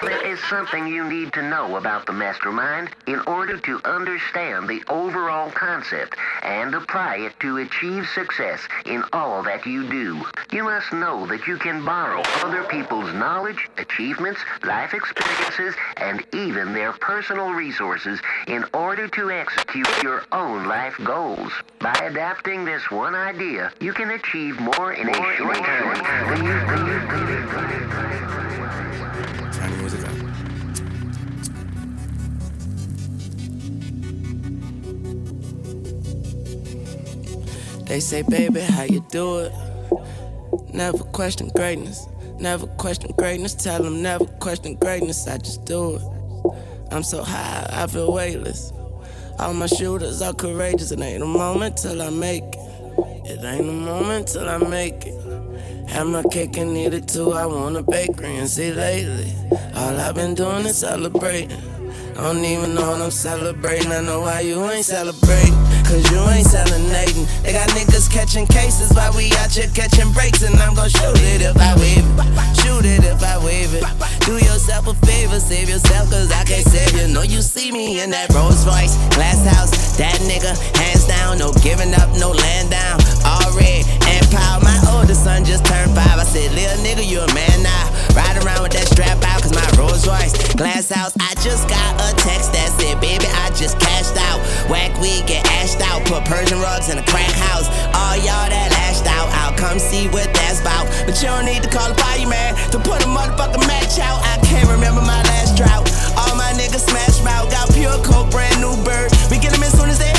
There is something you need to know about the mastermind in order to understand the overall concept and apply it to achieve success in all that you do. You must know that you can borrow other people's knowledge, achievements, life experiences, and even their personal resources in order to execute your own life goals. By adapting this one idea, you can achieve more in a short time. They say, baby, how you do it? Never question greatness. Never question greatness. Tell them never question greatness. I just do it. I'm so high, I feel weightless. All my shooters are courageous. It ain't a moment till I make it. It ain't a moment till I make it. Have my cake and eat it too. I want a bakery and see lately. All I've been doing is celebrating. I don't even know what I'm celebrating. I know why you ain't celebrating. Cause you ain't celebrating. They got niggas catching cases while we out here catching breaks. And I'm gon' shoot it if I wave it. Shoot it if I wave it. Do yourself a favor, save yourself, cause I can't save you. Know you see me in that Rolls Royce, glass house. That nigga, hands down, no giving up, no laying down. All red and proud. My oldest son just turned five. I said, little nigga, you a man now. Ride around with that strap out, cause my Rolls Royce, glass house. I just got a text that said, baby, I just cashed out. Whack weed, get ashed out. Put Persian rugs in a crack house. All y'all that lashed out, I'll come see what that's about. But you don't need to call a fireman to put a motherfucking match out. I can't remember my last drought. All my niggas smash mouth, got pure coke, brand new bird. We get them as soon as they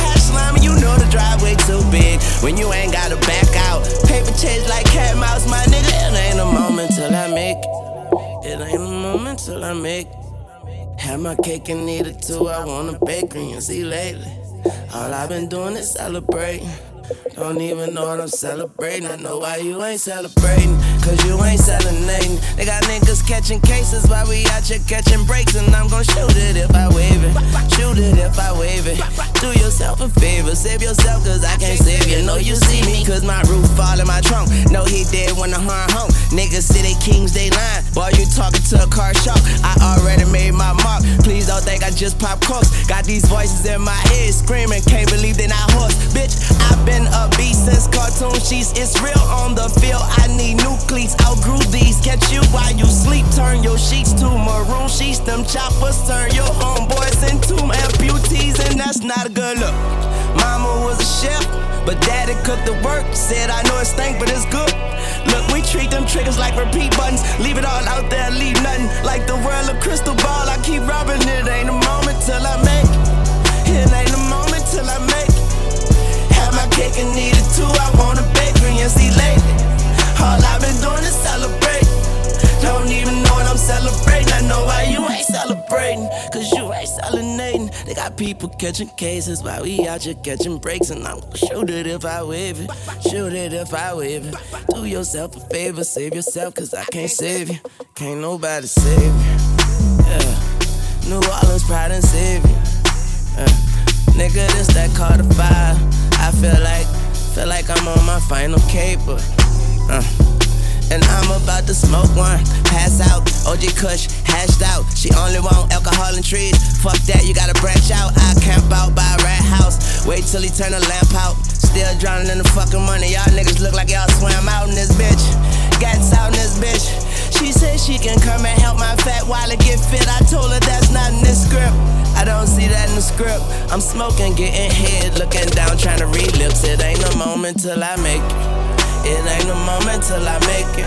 you know the driveway too big. When you ain't gotta back out, paper chase like cat mouse, my nigga. It ain't a moment till I make it. It ain't a moment till I make. Have my cake and eat it too. I want a bakery and see lately. All I've been doing is celebrating. Don't even know what I'm celebrating. I know why you ain't celebrating. Cause you ain't celebrating. They got niggas catching cases while we out here catching breaks. And I'm gon' shoot it if I wave it. Shoot it if I wave it. Do yourself a favor. Save yourself cause I can't save you. Know you see me cause my roof fall in my trunk. No, he dead when the harm home. Niggas say they kings, they lying. Boy, you talking to a car shop. I already made my mark. Please don't think I just pop corks. Got these voices in my head screaming. Can't believe they not horse. Bitch, I've been a beast since cartoon sheets. It's real on the field. I need new cleats. Outgrew these. Catch you while you sleep. Turn your sheets to maroon sheets. Them choppers turn your homeboys into amputees. And that's not a good look. Mama was a chef, but daddy cooked the work. Said I know it stank, but it's good. Look, we treat them triggers like repeat buttons. Leave it all out there, leave nothing. Like the world of crystal ball, I keep rubbing it. Ain't a moment till I make it. It ain't a moment till I make it. Have my cake and eat it too. I want a bakery and see lately. Celebrating. I know why you ain't celebrating. Cause you ain't celebrating. They got people catching cases while we out here catching breaks. And I'm gonna shoot it if I wave it. Shoot it if I wave it. Do yourself a favor, save yourself. Cause I can't save you. Can't nobody save you. Yeah. New Orleans pride and savior. Uh, nigga, this that Carter five. I feel like, feel like I'm on my final caper. Uh. And I'm about to smoke one, pass out. OG Kush, hashed out. She only want alcohol and trees. Fuck that, you gotta branch out. I camp out by a rat house. Wait till he turn the lamp out. Still drowning in the fucking money. Y'all niggas look like y'all swam out in this bitch. Gats out in this bitch. She said she can come and help my fat while wallet get fit. I told her that's not in this script. I don't see that in the script. I'm smoking, getting head, looking down, trying to read lips. It ain't a moment till I make it. It ain't a moment till I make it.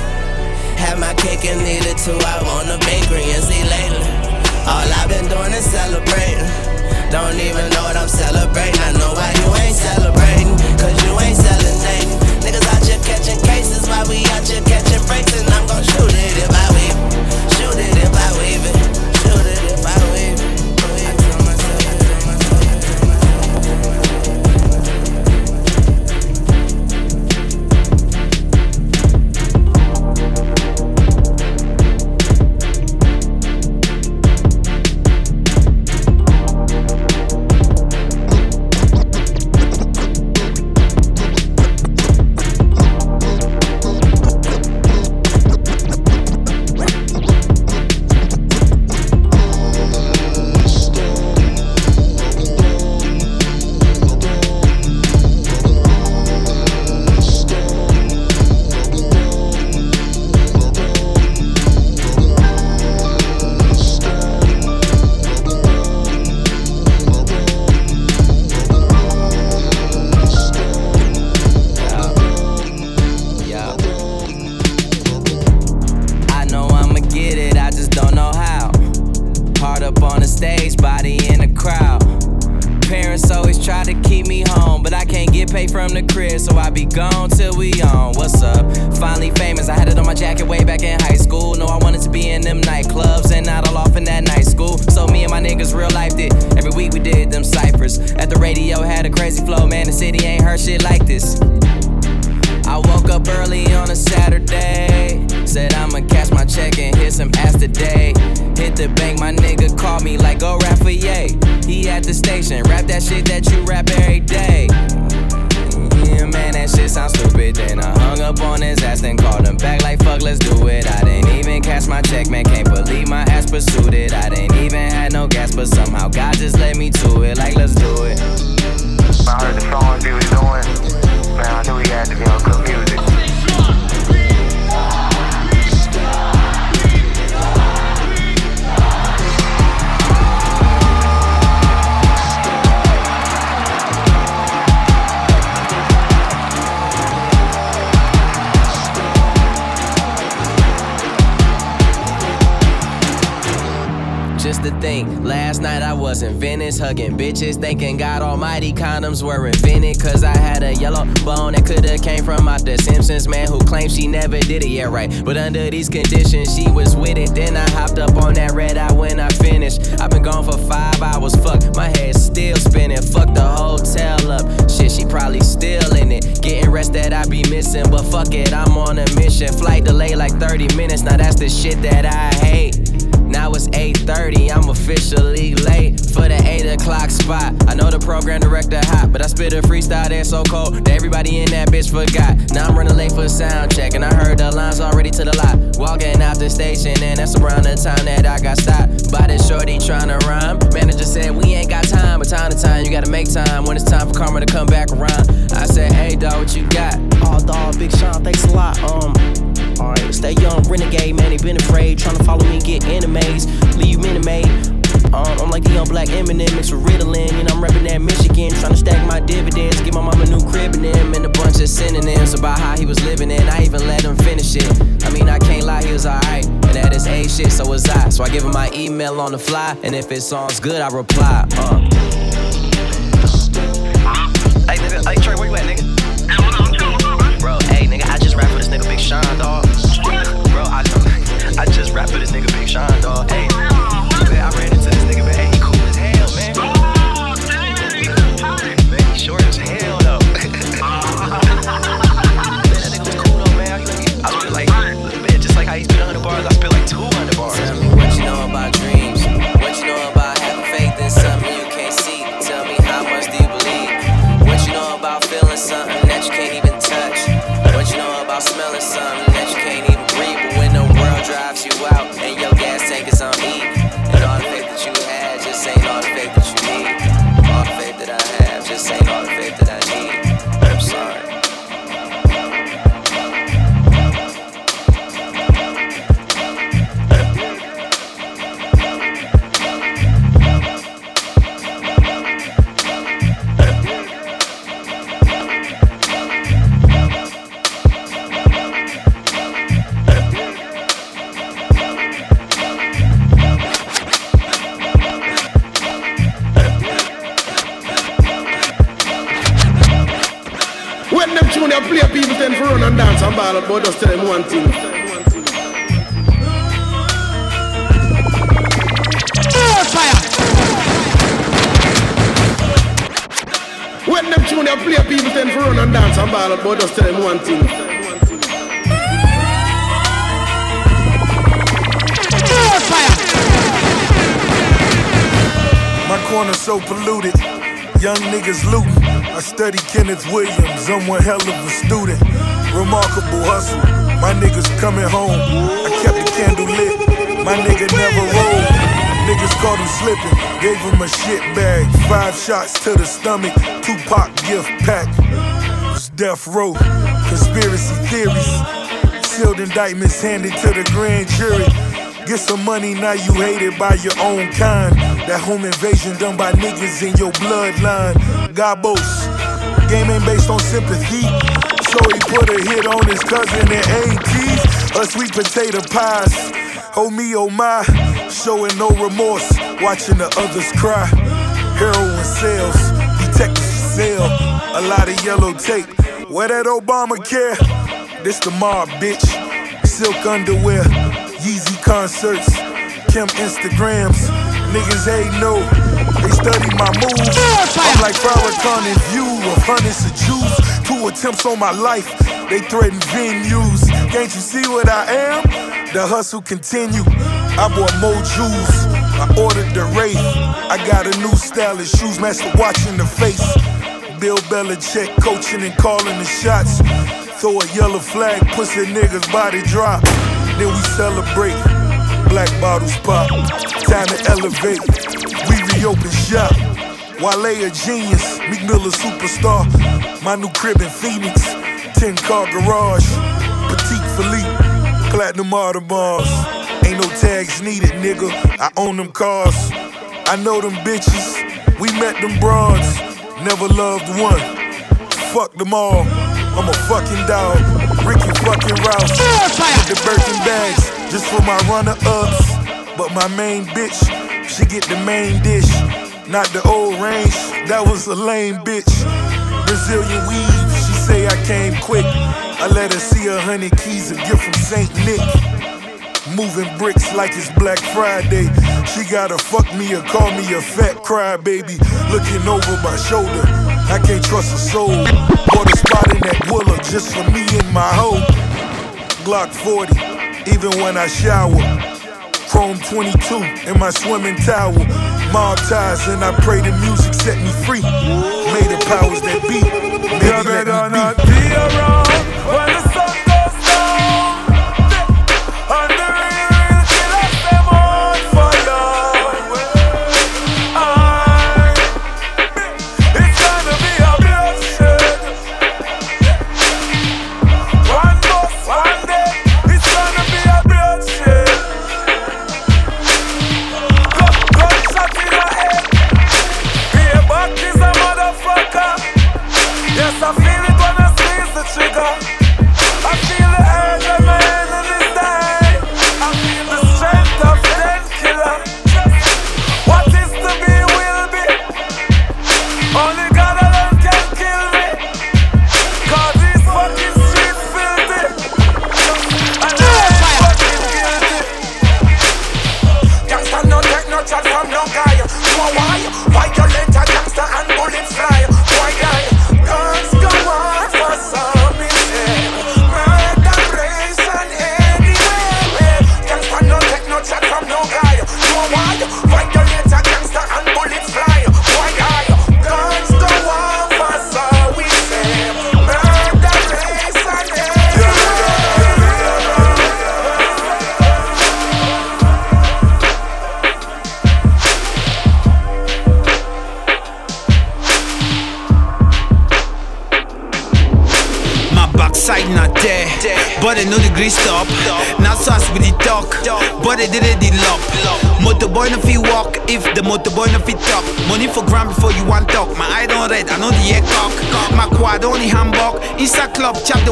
Have my cake and eat it too. I want a bakery and see lately. All I've been doing is celebrating. Don't even know what I'm celebrating. I know why you ain't celebrating. Cause you ain't selling celebrating. Niggas out here catching cases while we out here catching breaks. And I'm gon' shoot it if I wave To think, last night I was in Venice, hugging bitches, thinking God Almighty condoms were invented. Cause I had a yellow bone that coulda came from out the Simpsons, man, who claims she never did it, yeah, right. But under these conditions, she was with it. Then I hopped up on that red eye when I finished. I've been gone for five hours, fuck, my head still spinning. Fuck the hotel up, shit, she probably still in it. Getting rest that I be missing, but fuck it, I'm on a mission. Flight delay like 30 minutes, now that's the shit that I hate. Now it's 8:30, I'm officially late for the 8 o'clock spot. I know the program director hot, but I spit a freestyle that's so cold that everybody in that bitch forgot. Now I'm running late for a sound check, and I heard the lines already to the lot. Walking out the station, and that's around the time that I got stopped by this shorty trying to rhyme. Manager said we ain't got time, but time to time you gotta make time when it's time for karma to come back around. I said, Hey dog, what you got? Oh dog, Big Sean, thanks a lot. Um. Alright, stay young, renegade, man. They been afraid, trying to follow me, get leave minimate. Um, I'm like the young black Eminem mixed with Ritalin. You know, I'm reppin' that Michigan, trying to stack my dividends. Give my mom a new crib and them, and a bunch of synonyms about how he was living it. I even let him finish it. I mean, I can't lie, he was alright. And at his age shit, so was I. So I give him my email on the fly, and if it sounds good, I reply. Uh. Hey, Trey, where you at, nigga? Bro, hey, nigga, I just rap for this nigga Big Sean, dog. I just rap for this nigga Big Sean, dog. Hey, I ran and just tell them one thing. My corner so polluted, young niggas looting. I study Kenneth Williams, I'm one hell of a student. Remarkable hustle, my niggas coming home. I kept the candle lit, my nigga never rolled. Niggas caught him slipping, gave him a shit bag. Five shots to the stomach, Tupac gift pack. Death row, conspiracy theories. Sealed indictments handed to the grand jury. Get some money, now you hated by your own kind. That home invasion done by niggas in your bloodline. Gabos, game ain't based on sympathy. So he put a hit on his cousin in ATs. A sweet potato pies. Oh me, oh my. Showing no remorse, watching the others cry. Heroin sales, detectives for sale. a lot of yellow tape. Where that Obamacare? This the mob, bitch. Silk underwear, Yeezy concerts, Kim Instagrams. Niggas ain't no, they study my moves. I'm like Farrakhan in view a hundreds of Jews. Two attempts on my life, they threaten venues. Can't you see what I am? The hustle continue. I bought more jewels. I ordered the Wraith. I got a new style of shoes, master watching the face. Bill Belichick coaching and calling the shots. Throw a yellow flag, pussy niggas body drop. Then we celebrate. Black bottles pop. Time to elevate. We reopen shop. Wale a genius, Meek Mill a superstar. My new crib in Phoenix, 10 car garage. Patek Philippe, platinum Audemars. Ain't no tags needed, nigga. I own them cars. I know them bitches. We met them broads. Never loved one. Fuck them all. I'm a fucking dog. Ricky fucking Ross. With the Birkin bags just for my runner ups. But my main bitch, she get the main dish. Not the old range, that was a lame bitch. Brazilian weave, she say I came quick. I let her see a hundred keys, a gift from St. Nick. Moving bricks like it's Black Friday. She gotta fuck me or call me a fat crybaby. Looking over my shoulder, I can't trust a soul. Bought a spot in that Willa just for me and my hoe. Glock 40, even when I shower. Chrome 22 in my swimming towel. Mob ties, and I pray the music set me free. May the powers that be, maybe let better me be.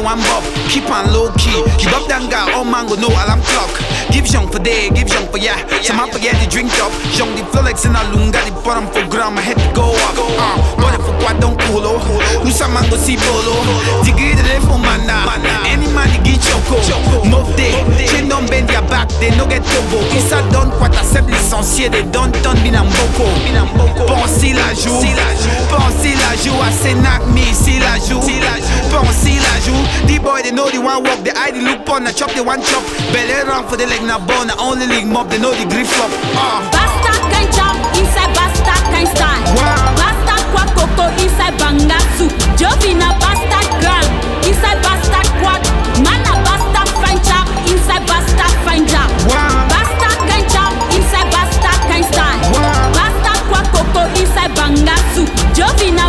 Club, chap the one. Keep on low key. You bop that guy, all mango, no alarm clock. Give young for day, give young for yeah. Some man forget the drink up. Young the in a lunga, the bottom for gram, my head go up. Uh, but if quad don't cool, oh. Who's a mango see bolo? Diggy the for mana. Any man get choco. Move day. Chain don't bend their back, they no get tobo. Issa don quoi ta seb licencié, they don't turn binam boko. Pensez la joue. Pensez la joue. I say knock me, see la joue. Pensez la joue. The boy they know the one walk, the eye they look on, the chop the one chop. Belly run for the leg na bone, the only league mob, they know the grief flop. Ah. Bastard can chop inside bastard can stand. Koko inside bangasu. Jovina bastard grand inside bastard quad. Mana bastard fine chop inside bastard fine job. Bastard can chop inside bastard can stand. Bastard kwa koko inside bangasu. Jovina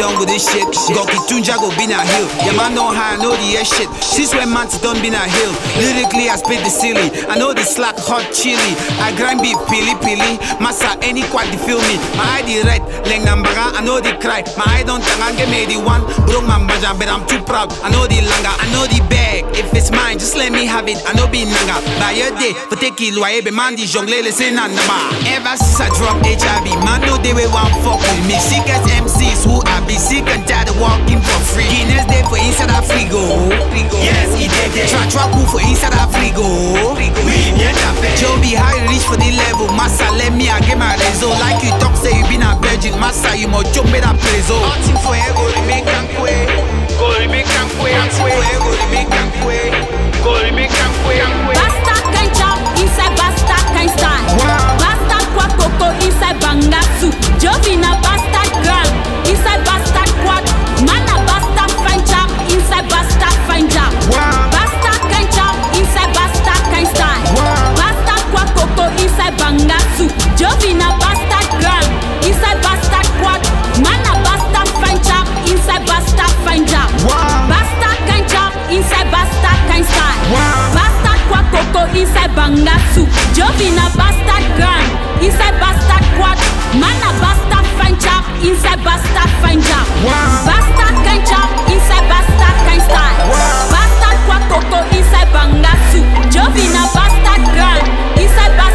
done with this shit. Goki tunja go be na hill. Yeah, man know how I know the air shit. Since when man done been a hill. Lyrically, I spit the silly. I know the slack hot chili. I grind beat pili pili. Massa any quad the feel me. My ID red, leng nambaga. I know the cry. My eye don't tang get me the one. Broke my bajan, but I'm too proud. I know the langa. I know the bag. If it's mine, just let me have it. I know be nanga. By your day, for take it, loye be man di jongle le say nanda Ever since I dropped HIV, man know they will want fuck with me. Sick as MCs who I be sick and tired of walking for free. Guinness day for inside a frigo. Yes, he did it. Try try cool for inside a frigo. Joe be high reach for the level. Massa let me I get my rezo. Like you talk say you been a virgin. Massa you mo jump me that preso. Hunting for ego, remain cankwe. Go remain cankwe. Hunting for ego, remain cankwe. Go remain cankwe. Basta can chop inside basta can stand. Basta kwa koko inside bangasu. Jovina basta gram inside basta quad. Mana basta fine chop inside basta fine job. Basta can chop inside basta can stand. Basta kwa koko inside bangasu. Jovina basta gram inside basta quad. Mana basta fine chop inside basta fine job. Basta can chop inside basta can stand. Basta kwa koko inside bangasu. Jovina basta gram inside basta quad. Mana basta fine chop inside basta fine job. Basta can chop inside basta can stand. Basta kwa koko inside bangasu. Jovina basta gram inside basta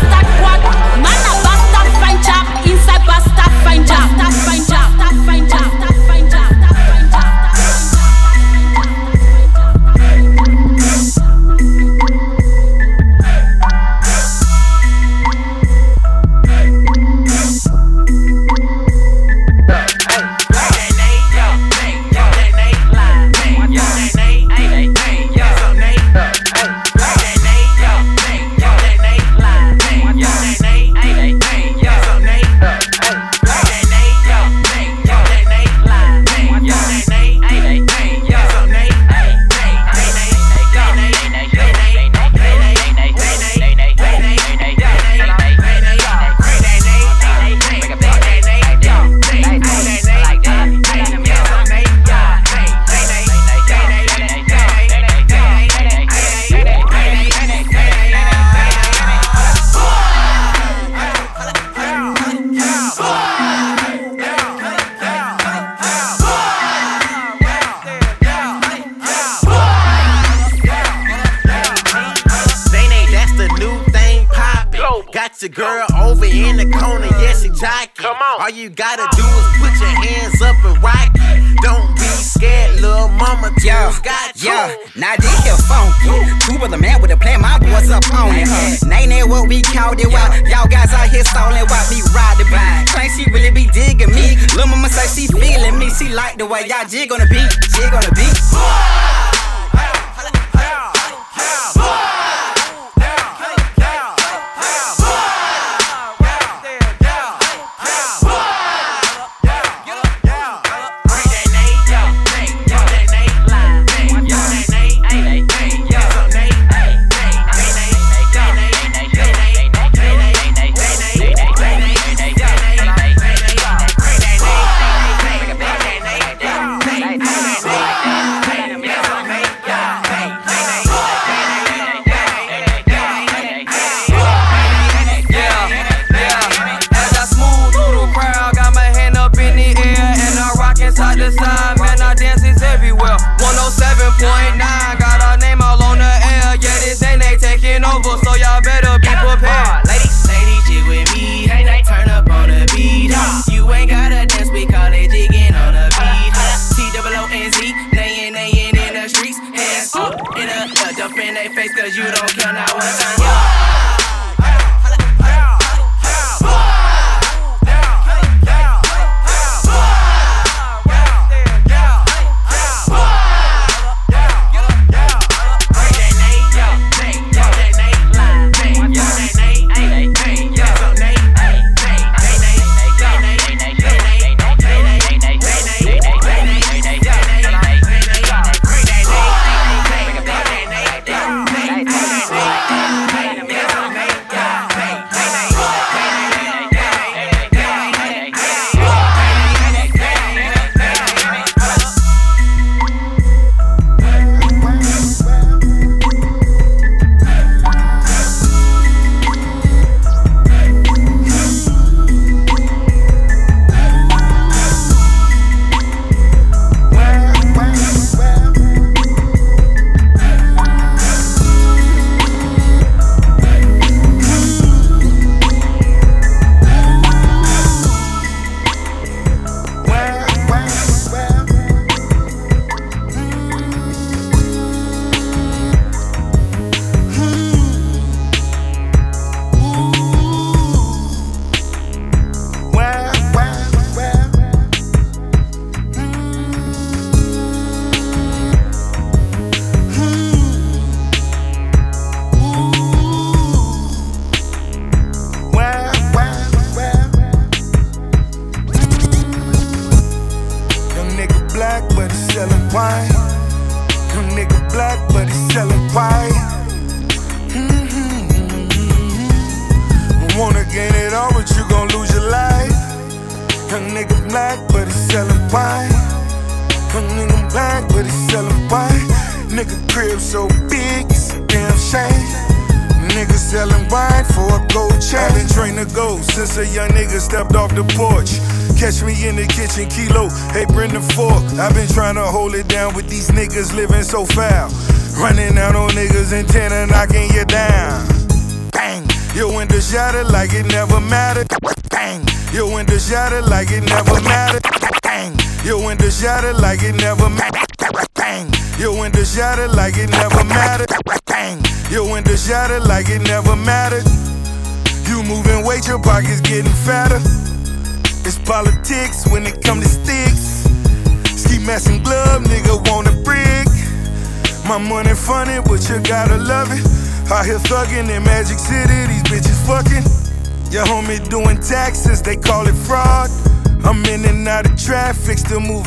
you gotta do is put your hands up and rock it. Don't be scared, little mama. Yo, got you. yo, now this here funky. Two brother man with a plan, my boys up on it. Uh-huh. Name that what we called it. While y'all guys out here stalling, while me ride the beat. Claim she really be digging me. Lil' mama say she feeling me. She like the way y'all jig on the beat, jig on the beat.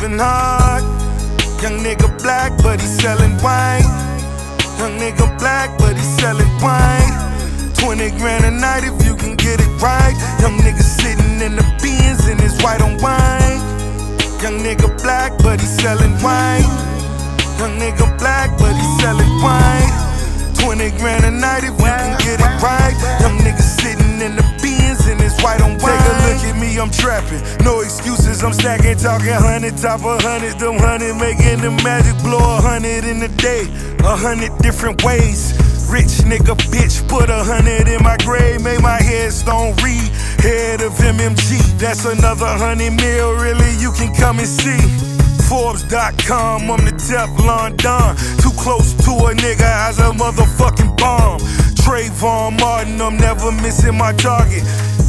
Moving hard. Young nigga black, but he sellin' wine. Young nigga black, but he sellin' wine. 20 grand a night if you can get it right. Young nigga sitting in the Benz and it's white on wine. Young nigga black, but he selling wine. Young nigga black, but he selling wine. 20 grand a night if you can get it right. Young nigga sitting in the Benz it's white on wine. Take a look at me, I'm trapping. No excuses, I'm stacking, talking hundred, top of hundred, them hundred, making the magic blow a hundred in a day. A hundred different ways. Rich nigga, bitch, put a hundred in my grave, made my headstone read. Head of MMG, that's another hundred mil, really, you can come and see. Forbes.com, I'm the Teflon Don. Too close to a nigga as a motherfucking bomb. Trayvon Martin, I'm never missing my target.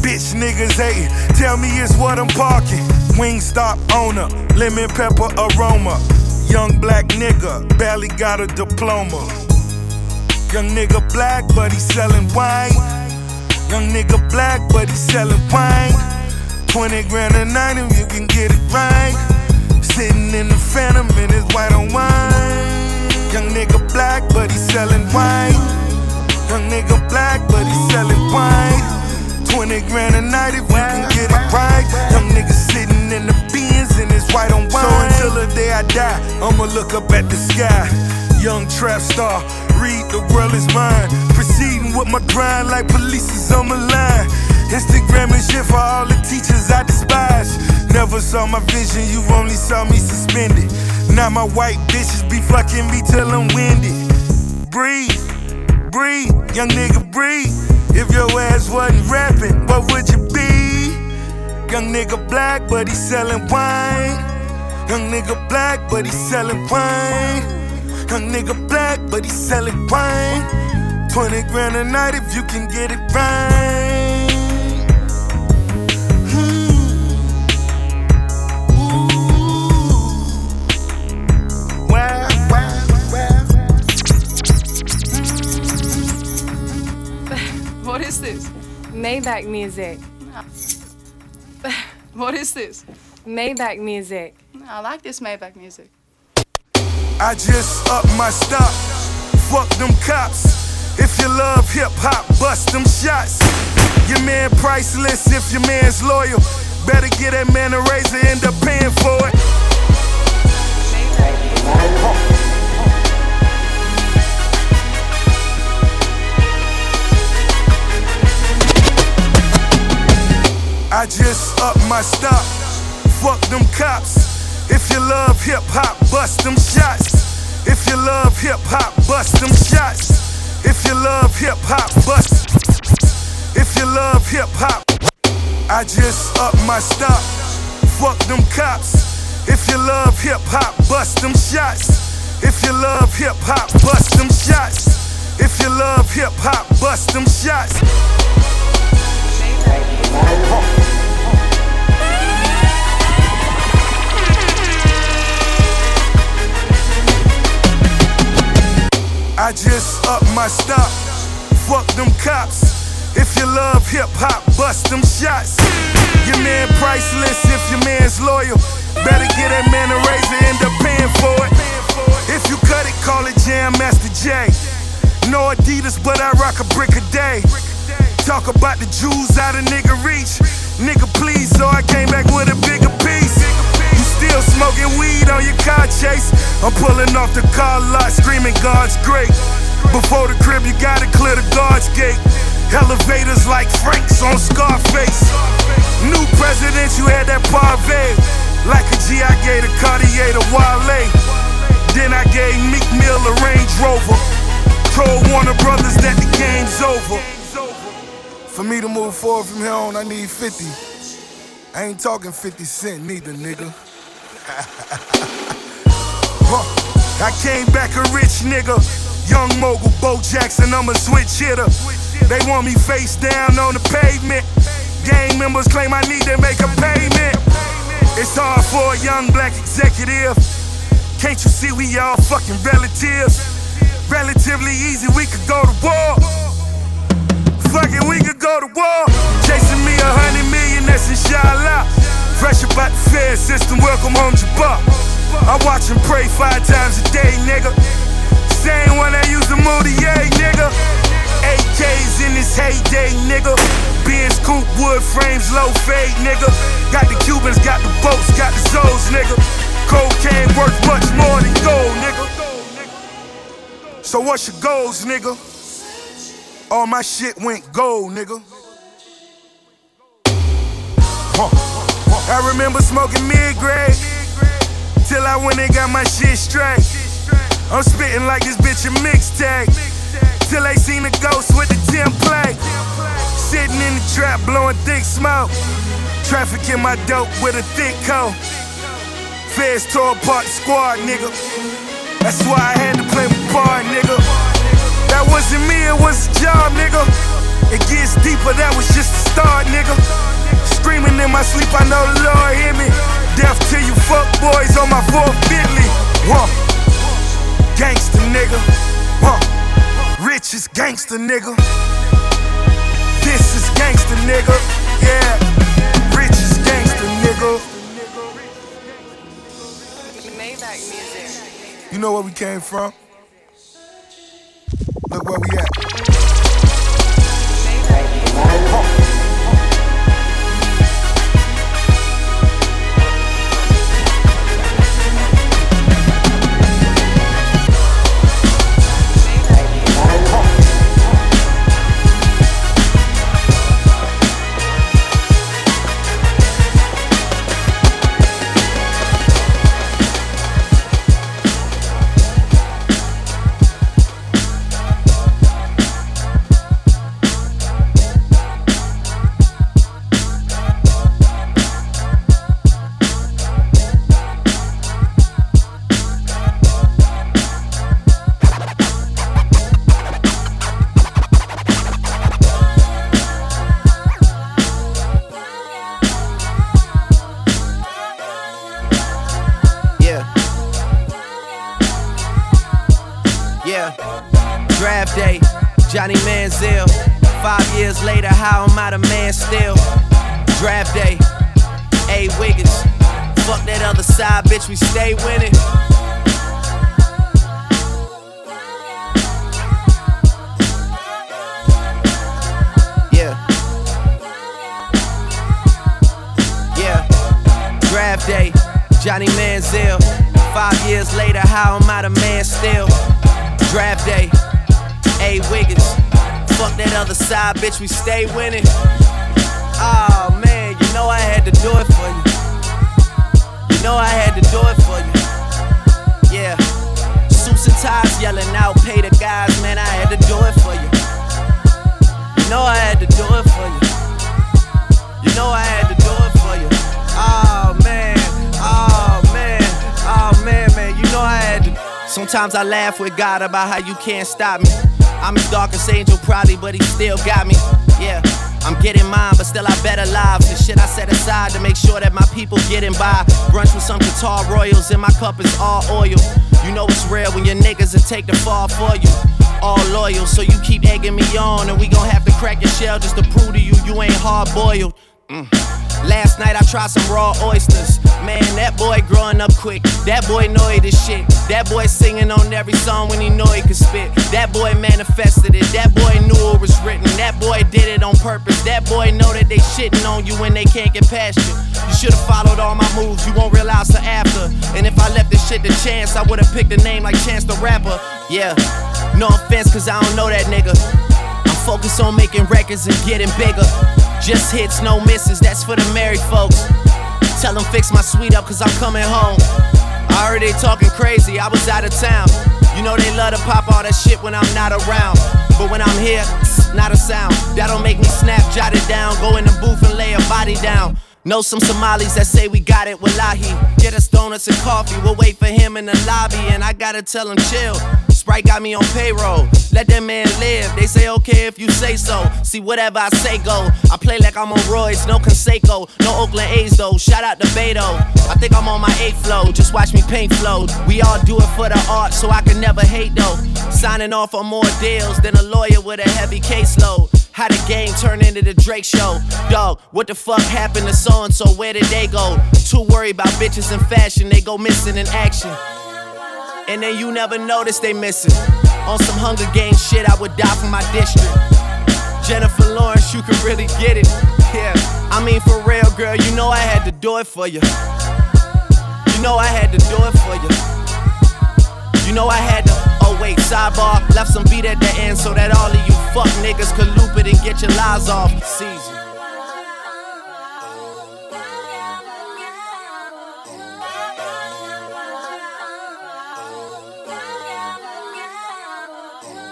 Bitch niggas hating, tell me it's what I'm parking. Wingstop owner, lemon pepper aroma. Young black nigga, barely got a diploma. Young nigga black, but he sellin' wine. Young nigga black, but he sellin' wine. 20 grand a night if you can get it right. Sitting in the phantom and it's white on wine. Young nigga black, but he sellin' wine. Young nigga black, but he sellin' wine. 20 grand a night if you can get it right. Young niggas sitting in the Benz and it's white on wine. So until the day I die, I'ma look up at the sky. Young trap star, read the world is mine. Proceeding with my grind like police is on my line. Instagram and shit for all the teachers I despise. Never saw my vision, you only saw me suspended. Now my white bitches be fucking me till I'm winded. Breathe, breathe, young nigga breathe. If your ass wasn't rapping, what would you be? Young nigga black, but he selling wine. Young nigga black, but he selling wine. Young nigga black, but he selling wine. 20 grand a night if you can get it right. Maybach music. What is this? Maybach music. I like this Maybach music. I just up my stock. Fuck them cops. If you love hip hop, bust them shots. Your man priceless if your man's loyal. Better get that man a razor, end up paying for it. I just up my stock. Fuck them cops. If you love hip hop, bust them shots. If you love hip hop, bust them shots. If you love hip hop, bust. If you love hip hop, I just up my stock. Fuck them cops. If you love hip hop, bust them shots. If you love hip hop, bust them shots. If you love hip hop, bust them shots. I just up my stock. Fuck them cops. If you love hip hop, bust them shots. Your man priceless if your man's loyal. Better get that man a razor, end up paying for it. If you cut it, call it Jam Master Jay. No Adidas, but I rock a brick a day. Talk about the jewels out of nigga reach. Nigga, please, so I came back with a bigger piece. You still smoking weed on your car chase. I'm pulling off the car lot, screaming God's great. Before the crib, you gotta clear the guard's gate. Elevators like Franks on Scarface. New president, you had that parve. Like a G, I gave a Cartier to Wale. Then I gave Meek Mill a Range Rover. Told Warner Brothers that the game's over. For me to move forward from here on, I need 50. I ain't talking 50 cent neither, nigga. Huh. I came back a rich nigga. Young mogul, Bo Jackson, I'm a switch hitter. They want me face down on the pavement. Gang members claim I need to make a payment. It's hard for a young black executive. Can't you see we all fucking relatives? Relatively easy, we could go to war. Fuck it, we could go to war. Chasing me a hundred million, that's inshallah. Fresh about the fair system, welcome home Jabbar. I watch and pray five times a day, nigga. Same one I move the yay, nigga. AKs in this heyday, nigga. Benz coupe, wood frames, low fade, nigga. Got the Cubans, got the boats, got the Zoes, nigga. Cocaine worth much more than gold, nigga. So what's your goals, nigga? All my shit went gold, nigga. I remember smoking mid-grade till I went and got my shit straight. I'm spitting like this bitch a mixtape till they seen the ghost with the template. Sitting in the trap blowing thick smoke. Trafficking my dope with a thick coat. Feds tore apart squad, nigga. That's why I had to play my part, nigga. That wasn't me, it was a job, nigga. It gets deeper, that was just the start, nigga. Screaming in my sleep, I know the Lord hear me. Death to you fuck boys on my fourth Bentley. Huh. Gangster nigga. Huh. Rich is gangster nigga. This is gangster nigga. Yeah. Rich is gangster nigga. You know where we came from? Look where we at. We stay winning. Oh man, you know I had to do it for you. You know I had to do it for you. Yeah. Suits and ties yelling out, pay the guys, man, I had to do it for you. You know I had to do it for you. You know I had to do it for you. Oh man, oh man, oh man, man, you know I had to. Sometimes I laugh with God about how you can't stop me. I'm his darkest angel, probably, but he still got me. Yeah. I'm getting mine, but still I better live. The shit I set aside to make sure that my people getting by. Brunch with some guitar royals, and my cup is all oil. You know it's real when your niggas will take the fall for you. All loyal, so you keep egging me on, and we gon' have to crack your shell just to prove to you you ain't hard boiled. Mm. Last night I tried some raw oysters. Man, that boy growing up quick. That boy know he the shit. That boy singing on every song when he know he could spit. That boy manifested it. That boy knew it was written. That boy did it on purpose. That boy know that they shitting on you when they can't get past you. You should've followed all my moves. You won't realize till after. And if I left this shit to chance, I would've picked a name like Chance the Rapper. Yeah, no offense, cause I don't know that nigga. I'm focused on making records and getting bigger. Just hits, no misses, that's for the married folks. Tell them fix my suite up, cause I'm coming home. I heard they talking crazy, I was out of town. You know they love to pop all that shit when I'm not around. But when I'm here, not a sound. That'll make me snap, jot it down, go in the booth and lay a body down. Know some Somalis that say we got it, wallahi. Get us donuts and coffee, we'll wait for him in the lobby, and I gotta tell him chill. Sprite got me on payroll. Let that man live. They say okay if you say so. See whatever I say go. I play like I'm on Royce, no Canseco, no Oakland A's though. Shout out to Beto. I think I'm on my eighth flow. Just watch me paint flow. We all do it for the art, so I can never hate though. Signing off on more deals than a lawyer with a heavy caseload. How the game turn into the Drake show. Dog, what the fuck happened to so and so? Where did they go? Too worried about bitches and fashion, they go missing in action. And then you never notice they missing. On some Hunger Games shit, I would die for my district. Jennifer Lawrence, you can really get it. Yeah, I mean for real, girl, you know I had to do it for you. You know I had to do it for you. You know I had to. Oh wait, sidebar, left some beat at the end so that all of you fuck niggas could loop it and get your lies off. Season.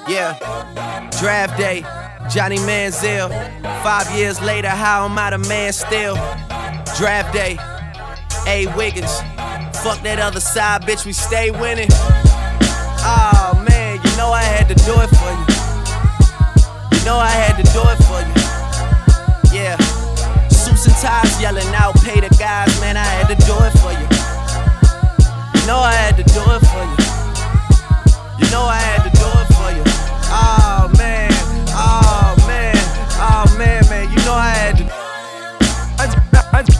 Yeah, draft day, Johnny Manziel. Five years later, how am I the man still? Draft day, A. Wiggins. Fuck that other side, bitch, we stay winning. Oh man, you know I had to do it for you. You know I had to do it for you. Yeah, suits and ties yelling out, pay the guys, man, I had to do it for you. You know I had to do it for you. You know I had to do it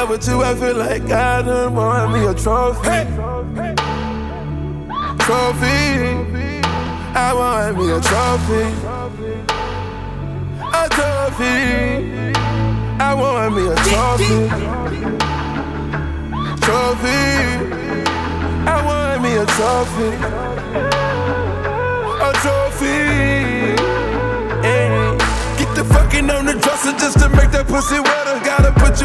I with you, I feel like I done won me a trophy. Trophy. I want me a trophy. A trophy. I want me a trophy. Trophy. I want me a trophy.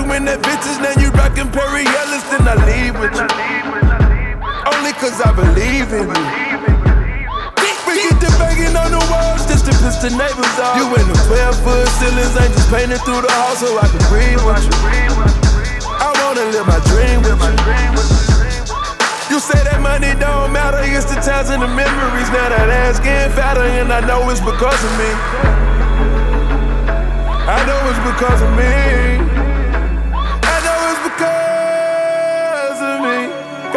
In that vintage, now you rockin' Perry Ellis, then I leave with you. Only cause I believe in you. We get the banging on the walls just to piss the neighbors off. You in the 12 foot ceilings, ain't just painted through the house so I can breathe with you. I wanna live my dream with you. You say that money don't matter, it's the times and the memories. Now that ass getting fatter, and I know it's because of me. I know it's because of me.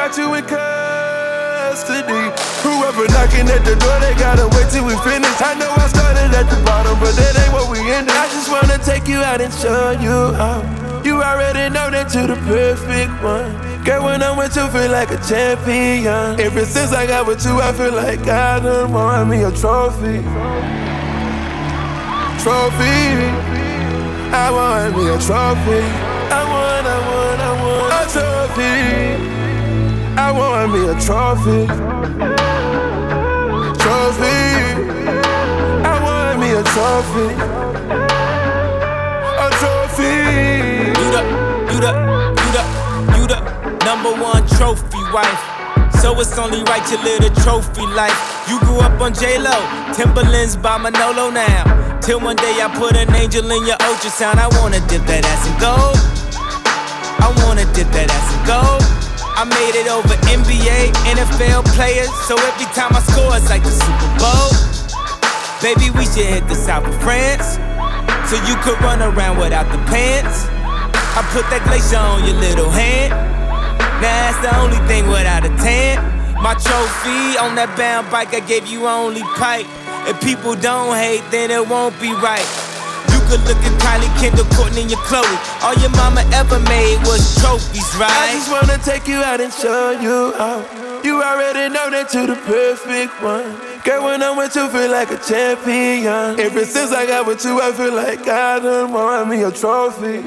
Got you in custody. Whoever knocking at the door, they gotta wait till we finish. I know I started at the bottom, but that ain't what we ended. I just wanna take you out and show you out. You already know that you're the perfect one. Girl, when I'm with you, feel like a champion. Ever since I got with you, I feel like I done won me a trophy. Trophy. I want me a trophy. I want, I want, I want a trophy. I want me a trophy. Trophy. I want me a trophy. A trophy. You the, you the, you the, you the number one trophy wife. So it's only right you live the trophy life. You grew up on J-Lo, Timberlands by Manolo now. Till one day I put an angel in your ultrasound. I wanna dip that ass in gold. I wanna dip that ass in gold. I made it over NBA, NFL players. So every time I score, it's like the Super Bowl. Baby, we should hit the south of France. So you could run around without the pants. I put that glacier on your little hand. Now that's the only thing without a tan. My trophy on that bound bike, I gave you only pipe. If people don't hate, then it won't be right. You could look at Kylie, Kendall, Kourtney, and your Khloé. All your mama ever made was trophies, right? I just wanna take you out and show you out. You already know that you're the perfect one. Girl, when I'm with you, feel like a champion. Ever since I got with you, I feel like I done won me a trophy.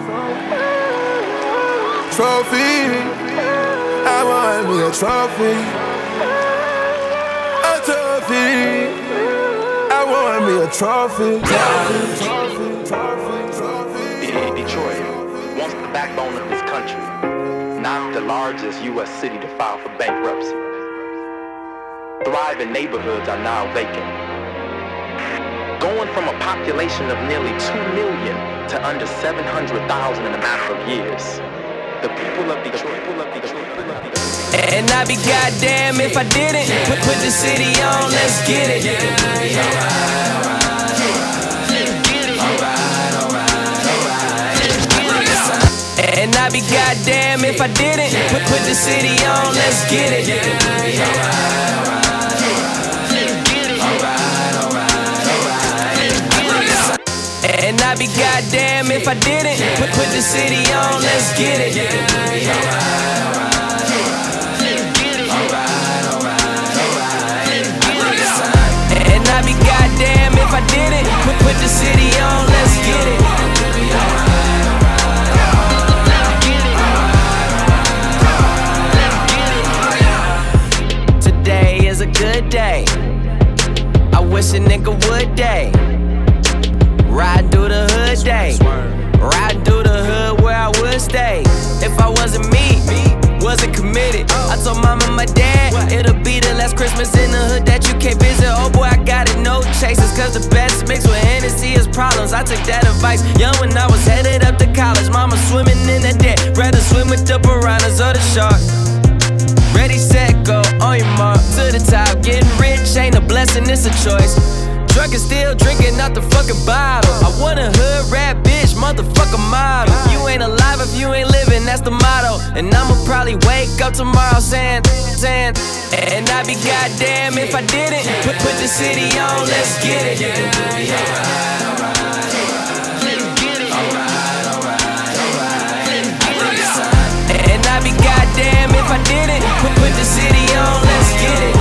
Trophy. I want me a trophy. A trophy. Me a trophy. Detroit, once the backbone of this country, not the largest U.S. city to file for bankruptcy. Thriving neighborhoods are now vacant. Going from a population of nearly 2 million to under 700,000 in a matter of years. The people of Detroit, people of Detroit. And I'd be goddamn if I didn't put, put the city on, let's get it. And I'd be goddamn if I didn't put, put the city on, let's get it. And I'd be goddamn if I didn't put, put the city on, let's get it. And I'd be goddamn if I didn't put, put the city on, let's get it. Today is a good day. I wish a nigga would day. Ride through the hood day. Ride through the hood where I would stay. If I wasn't me, wasn't committed. I told mama my dad, it'll be the last Christmas in the hood that you can't visit. Oh boy, I got it, no chases. Cause the best mix with Hennessy is problems. I took that advice young when I was headed up to college. Mama swimming in the debt. Rather swim with the piranhas or the sharks. Ready, set, go, on your mark, to the top. Getting rich ain't a blessing, it's a choice. Drunk and still drinking out the fucking bottle. I want a hood rap bitch, motherfucker model. You ain't alive if you ain't living, that's the motto. And I'ma probably wake up tomorrow saying, saying, and I'd be goddamn if I didn't put, put the city on, let's get it. And I'd be goddamn if I didn't put, put the city on, let's get it.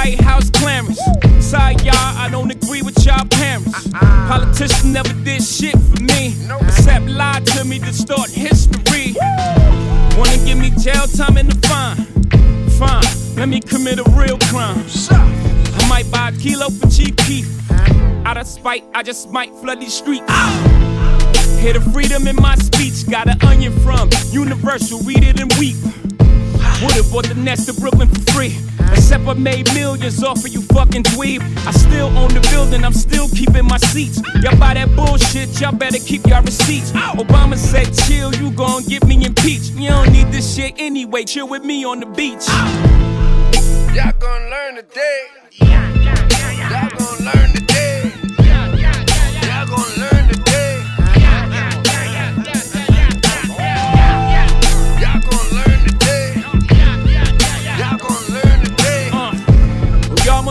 White House clearance. Sorry, y'all, I don't agree with y'all parents. Politicians never did shit for me, except lie to me, distort history. Wanna give me jail time and a fine? Fine, let me commit a real crime. I might buy a kilo for cheap beef. Out of spite, I just might flood these streets. Hear the freedom in my speech. Got an onion from Universal, read it and weep. Would've bought the Nets of Brooklyn for free. Except I made millions off of you fucking dweeb. I still own the building, I'm still keeping my seats. Y'all buy that bullshit, y'all better keep y'all receipts. Obama said, chill, you gon' get me impeached. You don't need this shit anyway, chill with me on the beach. Y'all gon' learn today. Y'all gon' learn today.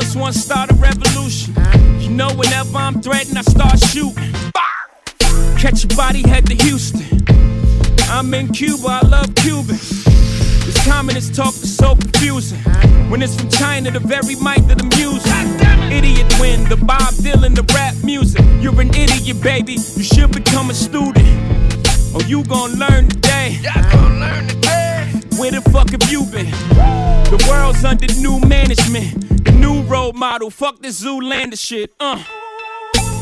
This one start a revolution. You know, whenever I'm threatened, I start shooting. Catch your body, head to Houston. I'm in Cuba, I love Cubans. This communist talk is so confusing. When it's from China, the very mic that I'm using. Idiot win, the Bob Dylan, the rap music. You're an idiot, baby. You should become a student. Or you gon' learn today. Y'all gon' learn today where the fuck have you been? The world's under new management. The new role model, fuck this Zoolander shit, uh.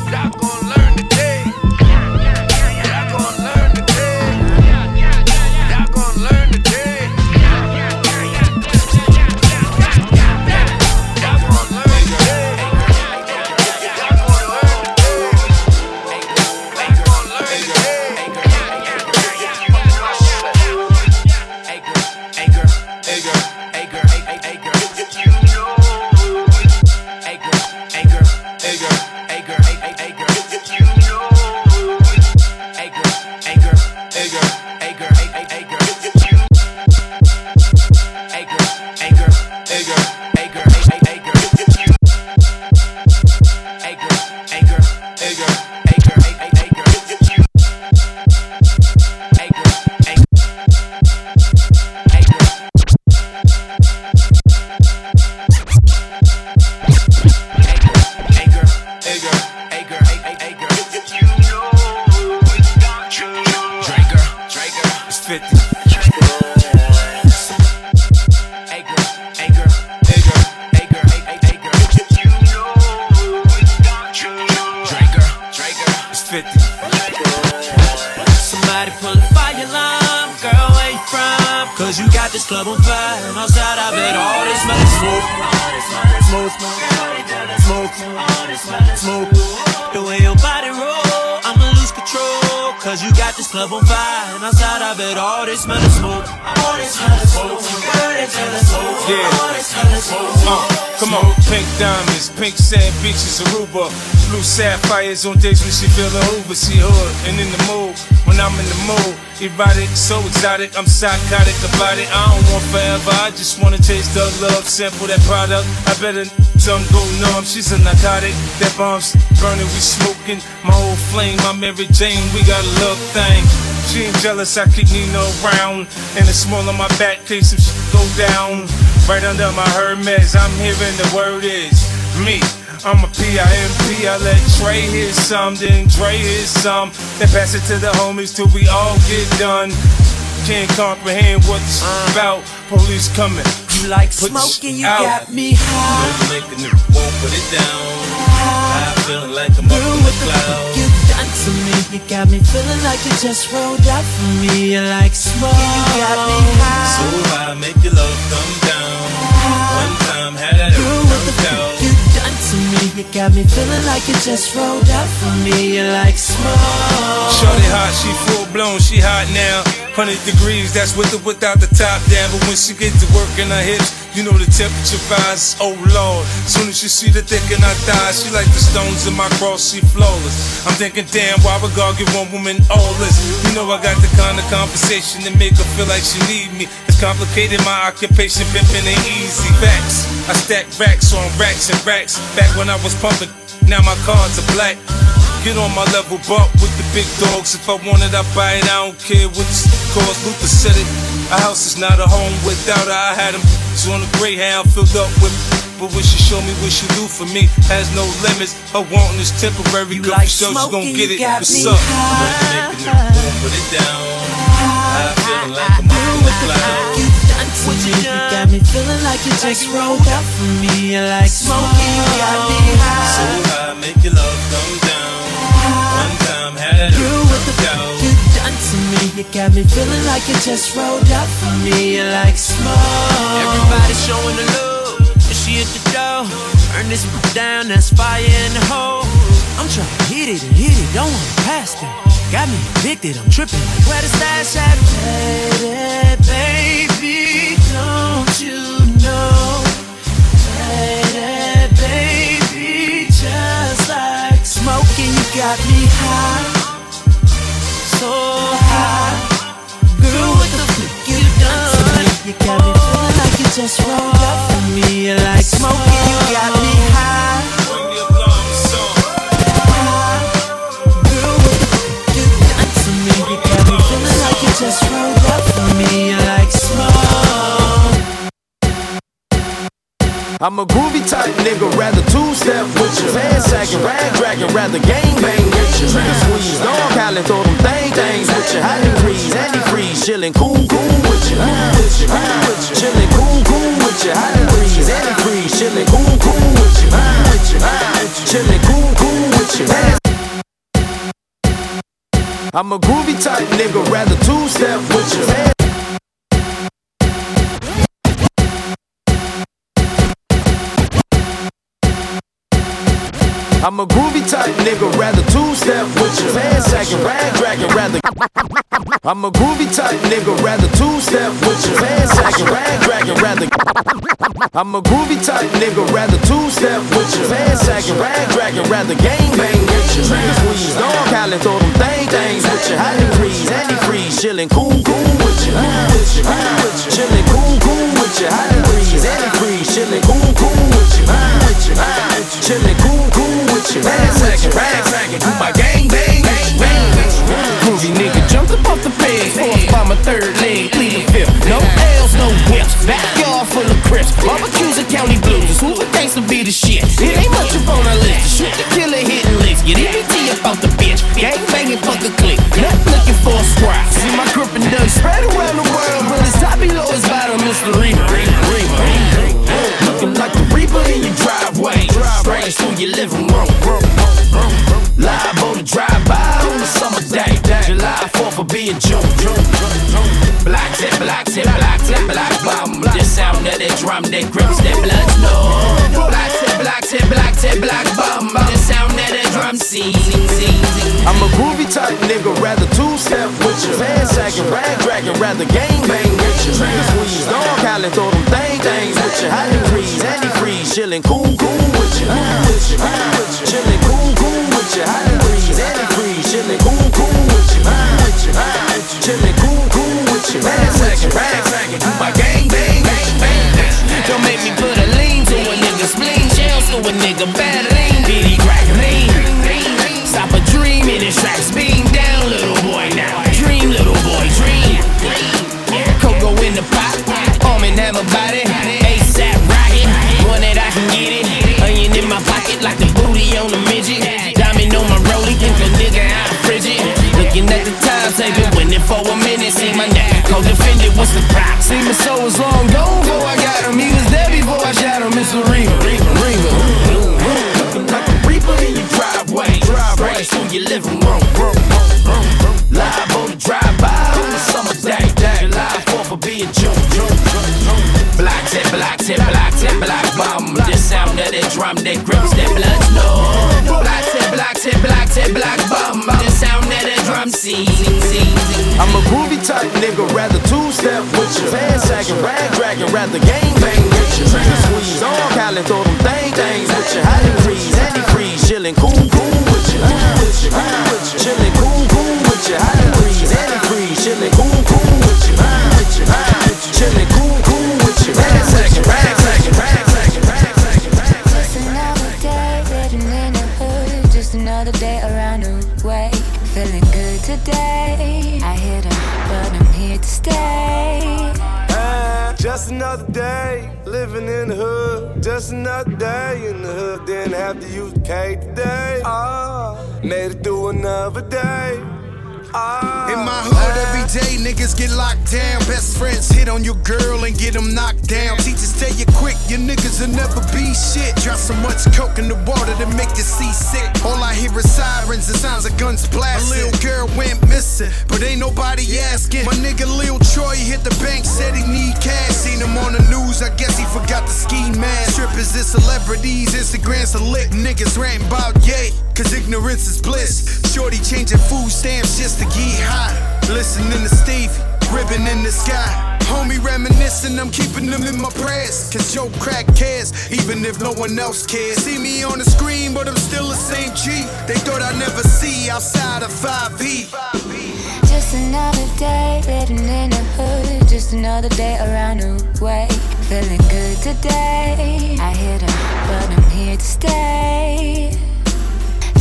Not gonna learn. And outside I bet all this money smoke. Smoke, smoke, smoke, smoke. The way your body roll, I'ma lose control. Cause you got this club on fire, and outside I bet all this money smoke. All this money smoke. Yeah. Uh, come on, pink diamonds, pink sand beaches, Aruba. Blue sapphires on days when she feeling Hoover. She hood and in the mood when I'm in the mood. Erotic, so exotic, I'm psychotic about it. I don't want forever, I just wanna taste the love. Sample that product, I better some go numb. She's a narcotic, that bomb's burning, we smoking. My whole flame, my Mary Jane, we got a love thing. She ain't jealous, I keep Nina around. And it's small on my back, case if shit go down. Right under my Hermes, I'm hearing the word is me. I'm a P-I-M-P, I let Trey hit some, then Dre hit some. Then pass it to the homies till we all get done. Can't comprehend what it's uh. about. Police coming. You like Put smoking, you out. got me high. A nigga won't put it down. I feeling like I'm up in the clouds. You got me feeling like you just rolled up for me. You're like smoke, you got me high. So I make your love come down. One time had that Girl, what the fuck you done to me? You got me feeling like you just rolled up for me. You're like smoke. Shorty hot, she full blown, she hot now. 100 degrees, that's with or without the top down. But when she get to work in her hips, you know the temperature rise. Oh lord, soon as she see the thick in her thighs, she like the stones in my cross, she flawless. I'm thinking, damn, why would God give one woman all this? You know I got the kind of conversation that make her feel like she need me. It's complicated, my occupation pimping ain't easy. Facts, I stack racks on racks and racks. Back when I was pumping, now my cards are black. Get on my level, bump with the big dogs. If I want it, I buy it. I don't care what it's cost. Luther said it. A house is not a home without her. I had him so on a Greyhound filled up with. But what she show me, what she do for me, has no limits. Her wanting is temporary. Girl, like for sure she gon' get you it. got What's me up? high. Making it boom, put it down. I feel like I'm up in the clouds. You done to me, you got me feeling like you just rolled up for me. You like smoking, you got me high. So I make your You got me feeling like you just rolled up for me. Like smoke. Everybody showing the love. And she at the door. Burn this down, that's fire in the hole. I'm trying to hit it and hit it, don't wanna pass that. Got me addicted, I'm tripping like where the stash at? Lady, baby, don't you know? Lady, baby, just like smoking, you got me high, so. Girl, what the fuck you done? You got me feeling like you just rolled up for me. You like smoking, you got me high. Girl, what the fuck you done to me? You got me feeling like you just rolled up for me. Like smoke. I'm a groovy type nigga, rather two-step with you. Man sagging, rag dragging, rather gang bang with you. Trigger squeeze, dog howling, throw them thing things with you. Hot degrees, antifreeze, chillin' cool, cool with you. Chillin' cool, cool with you. Hot degrees, antifreeze, chillin' cool, cool. With you, chillin' cool, cool with you. I'm a groovy type nigga, rather two-step with you. I'm a groovy type nigga, rather two-step with you. Man sagging, rag dragging, rather. I'm a groovy type nigga, rather two-step with you. Man sagging, rag dragging, rather. I'm a groovy type nigga, rather two-step with you. Man sagging, rag dragging, rather gang bang with you. Trigger squeeze, dog howling, throw them thing things with you. Hot degrees, antifreeze, chillin' cool, cool with you. With you, with you. Chillin' cool, cool with you. Hot degrees, antifreeze, chillin' cool, cool with you. With you, chillin' cool, cool do my gang bang, bang, bang. Groovy nigga jumped up off the bed, fourth by my third leg, pleading fifth. No L's, no whips, backyard of the grips the blood no. Black tip, black tip, black tip, black. The sound of the drum scene. I'm a groovy type nigga, rather two step with you. Fan sagging, rag dragging, rather gang bang with you. Squeeze, dog howling, throw them thing things with you. And freeze, anti-freeze, chillin' cool, cool with you. Chillin' cool, cool with you. And freeze, anti-freeze, chillin' cool, cool with you. Chillin' cool, cool with you. Fan sagging, rag dragging, my gang a nigga bad lean. Bitty crack lean. Stop a dream in his tracks. Beam down, little boy now. Dream, little boy, dream. Cocoa in the pot. Arm and hammer body. ASAP rocket. One that I can get it. Onion in my pocket like the booty on the midget. Diamond on my rollie. Think a nigga out frigid. Looking at the time, saving winning for a minute. See my neck, co-defended. What's the prop? See my soul was long gone before I got him. He was there before I shot him. It's a Reba, The sound of the drum that grips the blood no. Black tip, black tip, black tip, black bomb. The sound of the drum scene. I'm a groovy type nigga, rather two step with you. Fan sagging, rag dragging, rather gang bang with you. Squeeze, dog howling, throw them thing things with you. Hot and freeze, anti-freeze, chillin' cool, cool with you. Chillin' cool, cool with you. Hot and freeze, anti-freeze, chillin' cool, cool with you. Chillin' cool, The K today. Ah, made it through another day. Ah, In my hood, every day niggas get locked down. Best friends hit on your girl and get them knocked down. Teachers tell you quick, your niggas will never be shit. Drop so much coke in the water to make you seasick. All I hear is sirens and sounds of guns blasting. A little girl went missing, but ain't nobody asking. My nigga Lil Troy hit the bank, said he need cash. Seen him on the news, I guess he forgot the ski mask. Strippers is celebrities, Instagram's a lick. Niggas ranting about yay, cause ignorance is bliss. Shorty changing food stamps just to get high. Listening to Stevie, ribbon in the sky. Homie reminiscing, I'm keeping them in my prayers. Cause Joe crack cares, even if no one else cares. See me on the screen, but I'm still the same G. They thought I'd never see outside of 5E. Just another day living in the hood. Just another day around the way. Feeling good today. I hit him, but I'm here to stay.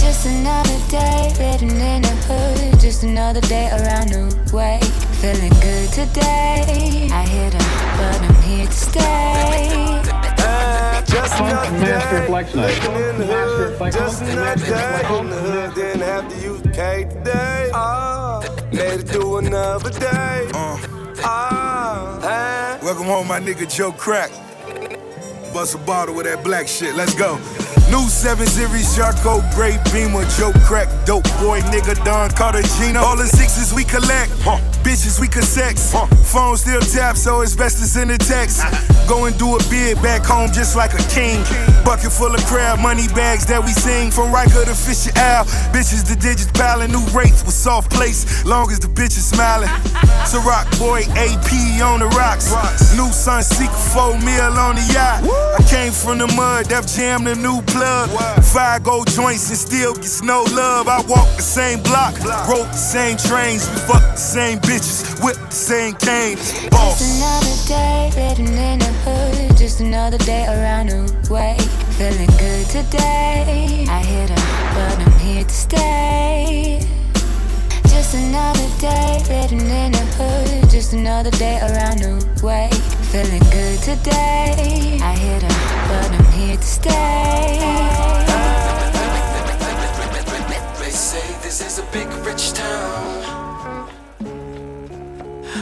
Just another day living in the hood. Just another day around the way. Feeling good today. I hit him, but I'm here to stay. Ah, Just another Master day Flex Night. living in the hood. Just another day in the hood. Didn't have to use K today. Ah, made it through another day. Ah, ah. Welcome home, my nigga Joe Crack. Bust a bottle with that black shit. Let's go. New 7 Series Charcoal Gray Beamer, Joe Crack, dope boy, nigga Don Cartagena. All the sixes we collect, bitches we could sex. Phone still tap, so it's best to send a text. Go and do a bid back home just like a king. Bucket full of crab, money bags that we sing from Riker to Fisher Al. Bitches, the digits piling, new rates with soft place, long as the bitch is smiling. Ciroc boy, AP on the rocks. rocks. New Sunseeker 4 mil on the yacht. I came from the mud, Def Jam the new plug. Five gold joints and still gets no love. I walk the same block, rode the same trains, we fuck the same bitches, whip the same cane. Boss. Just another day living in the hood. Just another day around the way. Feeling good today. I hit him, but I'm here to stay. Just another day living in the hood. Just another day around the way. Feeling good today. I hit him, but I'm here to stay. They say this is a big rich town.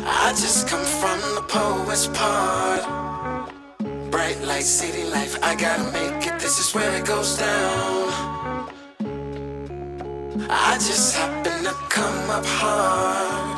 I just come from the poet's part. Bright light, city life, I gotta make it. This is where it goes down. I just happen to come up hard.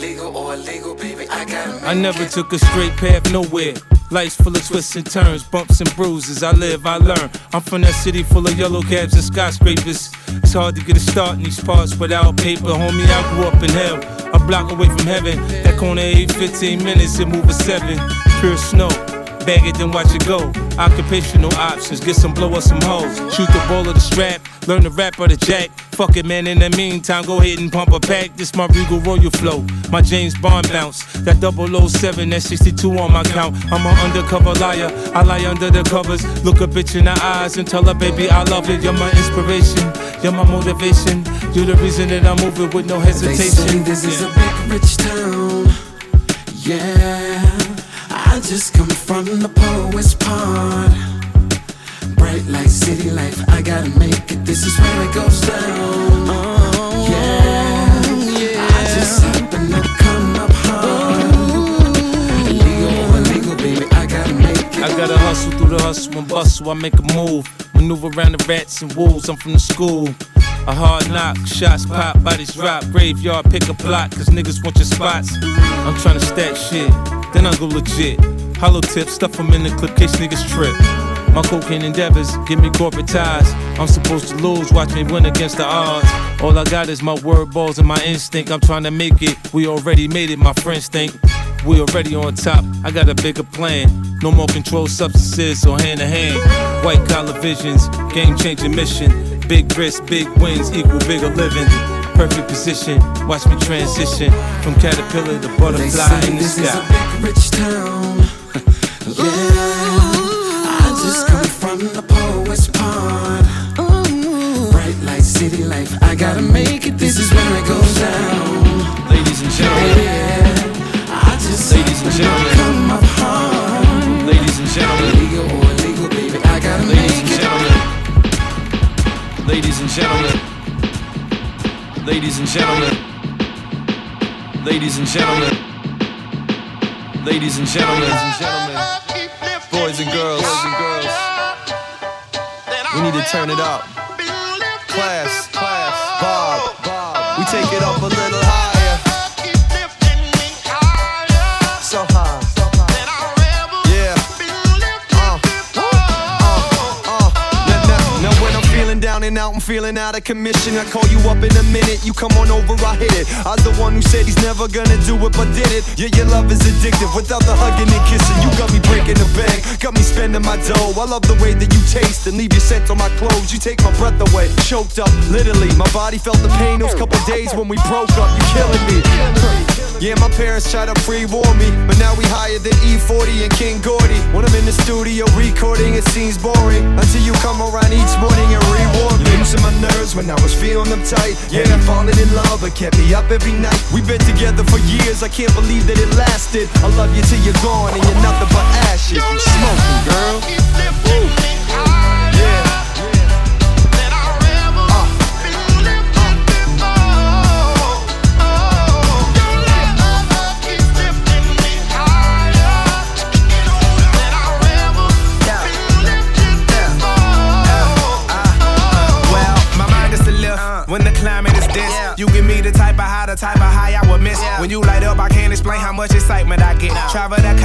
Illegal or illegal, baby, I gotta I never took a straight path nowhere. Life's full of twists and turns, bumps and bruises. I live, I learn. I'm from that city full of yellow cabs and skyscrapers. It's hard to get a start in these parts without paper. Homie, I grew up in hell, a block away from heaven. That corner 8, 15 minutes, it move a 7. Pure snow. Bag it, then watch it go. Occupational options, get some blow or some hoes. Shoot the ball or the strap, learn the rap or the jack. Fuck it, man, in the meantime, go ahead and pump a pack. This my Regal Royal flow, my James Bond bounce. That 007, that 62 on my count. I'm an undercover liar, I lie under the covers. Look a bitch in the eyes and tell her, baby, I love it. You're my inspiration, you're my motivation. You're the reason that I'm moving with no hesitation. They say hesitation. this is a big rich town. Yeah, I just come from the poet's part. Bright light, city life, I gotta make it. This is where it goes down. Oh, yeah, I just happen to come up hard. Illegal or illegal, baby, I gotta make it. I gotta hustle through the hustle and bustle. I make a move, maneuver around the rats and wolves. I'm from the school. A hard knock, shots pop, bodies drop, graveyard, pick a plot, cause niggas want your spots. I'm tryna stack shit, then I go legit. Hollow tips, stuff them in the clip, case niggas trip. My cocaine endeavors give me corporate ties. I'm supposed to lose, watch me win against the odds. All I got is my word balls and my instinct. I'm trying to make it. We already made it, my friends think. We already on top. I got a bigger plan. No more controlled substances or hand to hand. White collar visions, game changing mission. Big risks, big wins equal bigger living. Perfect position, watch me transition from caterpillar to They butterfly say in the this is a sky. big rich town. yeah, I just come from the poet's part. Bright light, city life, I gotta make it. This is where it goes down. Ladies and gentlemen, Yeah, I just Ladies and gentlemen. Ladies and gentlemen, ladies and gentlemen, ladies and gentlemen, ladies and gentlemen, boys and girls, boys and girls, we need to turn it up. Class, class, Bob, Bob, we take it up a little Feeling out of commission. I call you up in a minute, you come on over, I hit it. I was the one who said he's never gonna do it, but did it. Yeah, your love is addictive. Without the hugging and kissing, you got me breaking the bank, got me spending my dough. I love the way that you taste and leave your scent on my clothes. You take my breath away, choked up, literally. My body felt the pain those couple days when we broke up. You're killing me. Yeah, my parents tried to pre-warn me, but now we higher than E40 and King Gordy. When I'm in the studio recording, it seems boring until you come around each morning and reward me. My nerves when I was feeling them tight. Yeah, I'm falling in love, but kept me up every night. We've been together for years, I can't believe that it lasted. I love you till you're gone and you're nothing but ashes. You smoking, girl. Woo. Much excitement I get. Travel I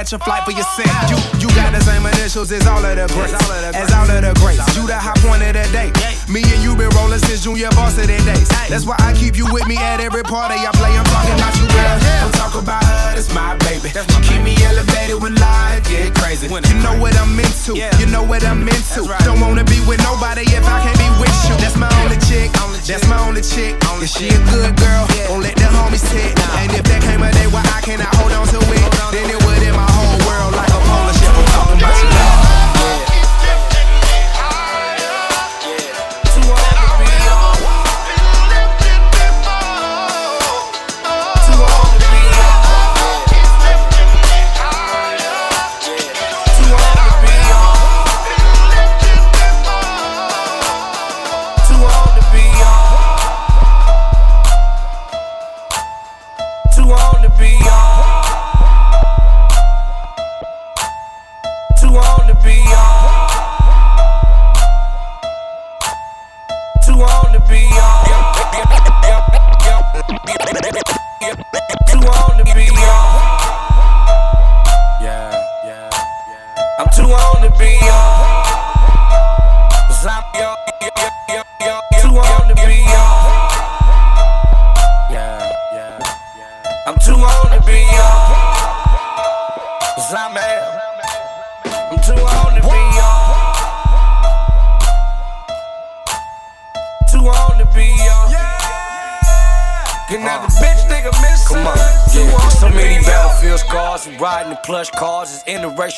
catch a flight for your sin. You, you got the same initials as all of the greats. As all of the greats. You the high point of the day. Me and you been rolling since junior varsity days. That's why I keep you with me at every party I play. I'm talking about you, girl. I'm talking about her, that's my baby. She keep me elevated when life get crazy. You know what I'm into. You know what I'm into. Don't wanna be with nobody if I can't be with you. That's my only chick. That's my only chick. If she a good girl, don't let the homies hit. And if there came a day where I cannot hold on to it, then it would in my whole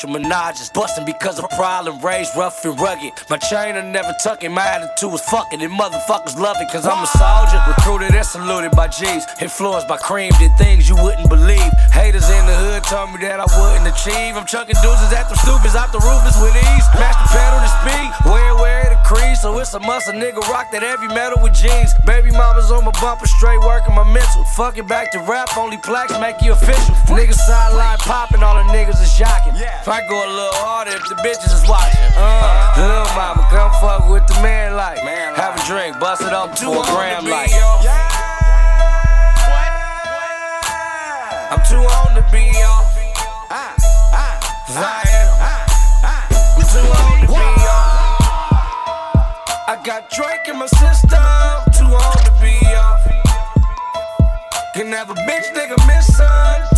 interracial menages. Busting because of problem, raised rough and rugged. My chain I never tucking, my attitude was fucking. And motherfuckers love it cause I'm a soldier. Recruited and saluted by G's. Influenced by cream, did things you wouldn't believe. Haters in the hood told me that I wouldn't achieve. I'm chucking deuces at them stupids out the roofers with ease. Master pedal to speed, where, where the crease. So it's a must, a nigga rock that heavy metal with jeans. Baby mama's on my bumper, straight working my mental. Fucking back to rap, only plaques make you official. Niggas sideline popping, all the niggas is jocking. If I go a little harder, if the bitches is watching. Uh, little mama, come fuck with the man like. Have a drink, bust it up to a gram like. I'm too old to be young. I am. Too old to be young. I got Drake in my system. Too old to be young. Can have a bitch nigga miss.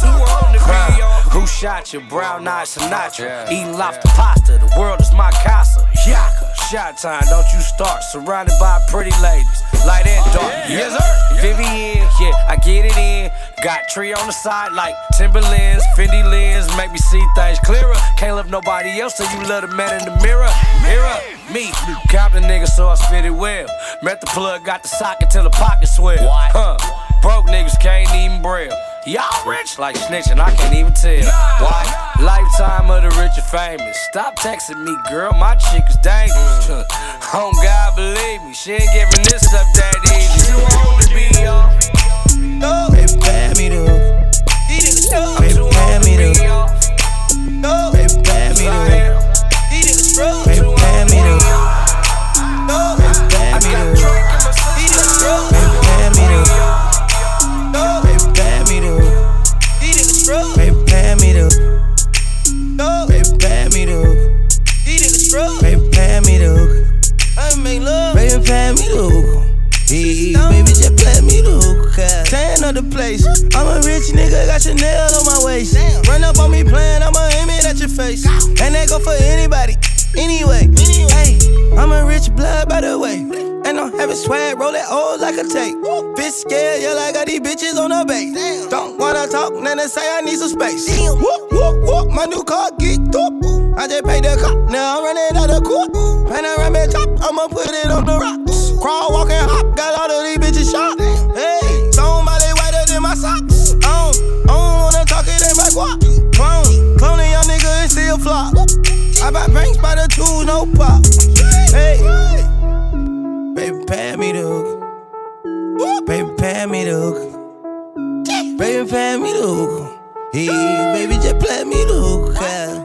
Too old to be young. Who shot you? Brown eyed Sinatra. Eating lobster pasta, the world is my casa. Yaka, shot time, don't you start. Surrounded by pretty ladies, light and dark. Yes, sir. Vivian, yeah, I get it in. Got tree on the side like Timberlands, Fendi lens, make me see things clearer. Can't love nobody else, so you love the man in the mirror. Mirror, me, Compton nigga, so I spit it well. Met the plug, got the socket till the pocket swell. Huh? Broke niggas can't even braille. Y'all rich like snitching, I can't even tell. Why? Lifetime of the rich and famous. Stop texting me, girl, my chick is dangerous. oh God, believe me, she ain't giving this up that easy. You want to be young? Baby, pay me the Baby, me the Hey, baby, just play me the hookah. Tan of the place. I'm a rich nigga, got your Chanel on my waist. Run up on me playing, I'ma aim it at your face. And that go for anybody, anyway. Hey, I'm a rich blood, by the way. And I'm having swag, roll it old like a tape. Bitch scared, yeah, like I got these bitches on the base. Don't wanna talk, then they say I need some space. Whoop, whoop, whoop, my new car geeked up. I just paid the cop, now I'm running out of court. Panoramic top, I'ma put it on the rocks. Crawl, walk, and hop, got all of these bitches shot. Hey, somebody whiter than my socks. I don't, I don't wanna talk it in my guap. Clone, cloning young nigga and still flop. I buy banks by the tools, no pop. Hey, baby, pay me the hook. Baby, pay me the hook. Baby, pay me the hook. Hey, baby, just play me the hook. yeah.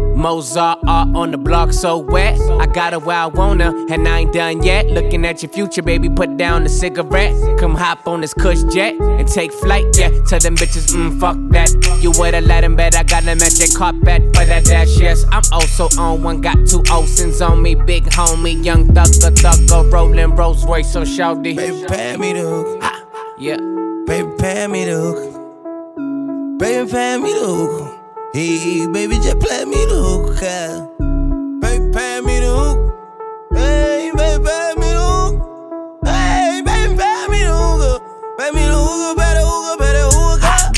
Mozart art on the block so wet. I got her where I her, and I ain't done yet. Looking at your future, baby, put down the cigarette. Come hop on this cush jet and take flight, yeah. Tell them bitches, mm, fuck that. You would've let him bet I got them magic carpet for that dash, yes. I'm also on one, got two Olsons on me, big homie, young thugger, thugger, rolling Rolls Royce, so shouty. Baby, pay me the hook. Yeah. Baby, pay me the hook. Baby, pay me the hook. Hey, baby, just play me the hook. yeah. Baby, pay me the hook. Hey, baby, pay me the hook. Hey, baby, pay me the hook. Pay me the hook, better hook, better hook.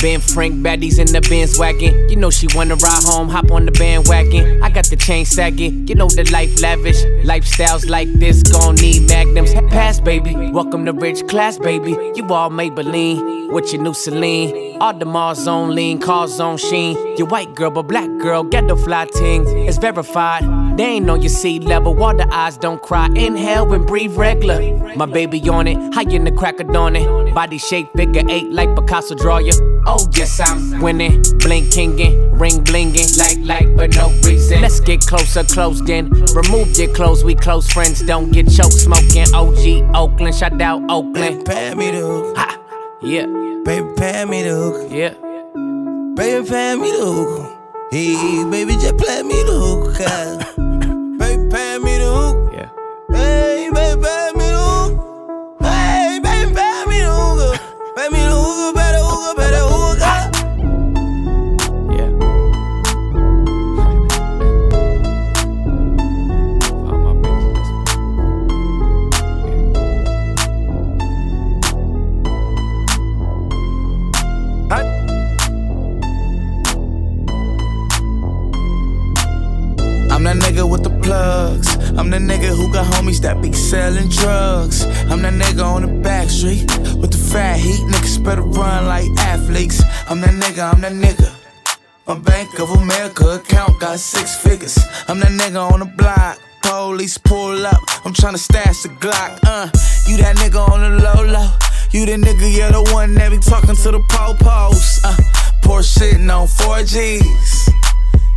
Ben Frank baddies in the Benz wagon. You know she wanna ride home, hop on the bandwagon. I got the chain sagging. You know the life lavish. Lifestyles like this gon' need magnums. Pass, baby. Welcome to rich class, baby. You all Maybelline with your new Celine. All the Mars on lean, cars on sheen. Your white girl, but black girl, get the fly ting. It's verified. They ain't on your sea level. Water eyes don't cry. Inhale and breathe regular. My baby on it, high in the crack of dawn it. Body shape figure eight like Picasso draw ya. Oh yes, I'm winning, blinkingin', ring blingin', like like but no reason. Let's get closer, closed in. Remove your clothes, we close friends. Don't get choked smoking. OG Oakland, shout out Oakland. Pay me the hook. Ha, yeah. Baby, pay me the hook. Yeah. Baby, pay me the hook. Hey, baby, just play me the hook. Baby, pay me the hook. Yeah. Hey, baby, pay me the hook. Hey, baby, pay me the hook. Pay me the hook, better hook, better hook. I'm the nigga who got homies that be selling drugs. I'm that nigga on the back street with the fat heat. Niggas better run like athletes. I'm that nigga, I'm that nigga. My Bank of America account got six figures. I'm that nigga on the block. Police pull up. I'm tryna stash the Glock. Uh, you that nigga on the low low. You the nigga, yeah, the one that be talking to the po-pos. Uh, Porsche shitting on 4Gs.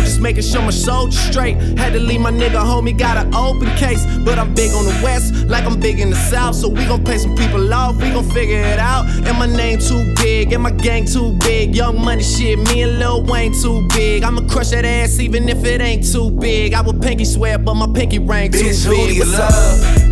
just making sure my soldiers straight. Had to leave my nigga homie, got an open case. But I'm big on the west, like I'm big in the south. So we gon' pay some people off, we gon' figure it out. And my name too big, and my gang too big. Young money shit, me and Lil Wayne too big. I'ma crush that ass even if it ain't too big. I would pinky swear, but my pinky ring too Bitch, who big. do you love?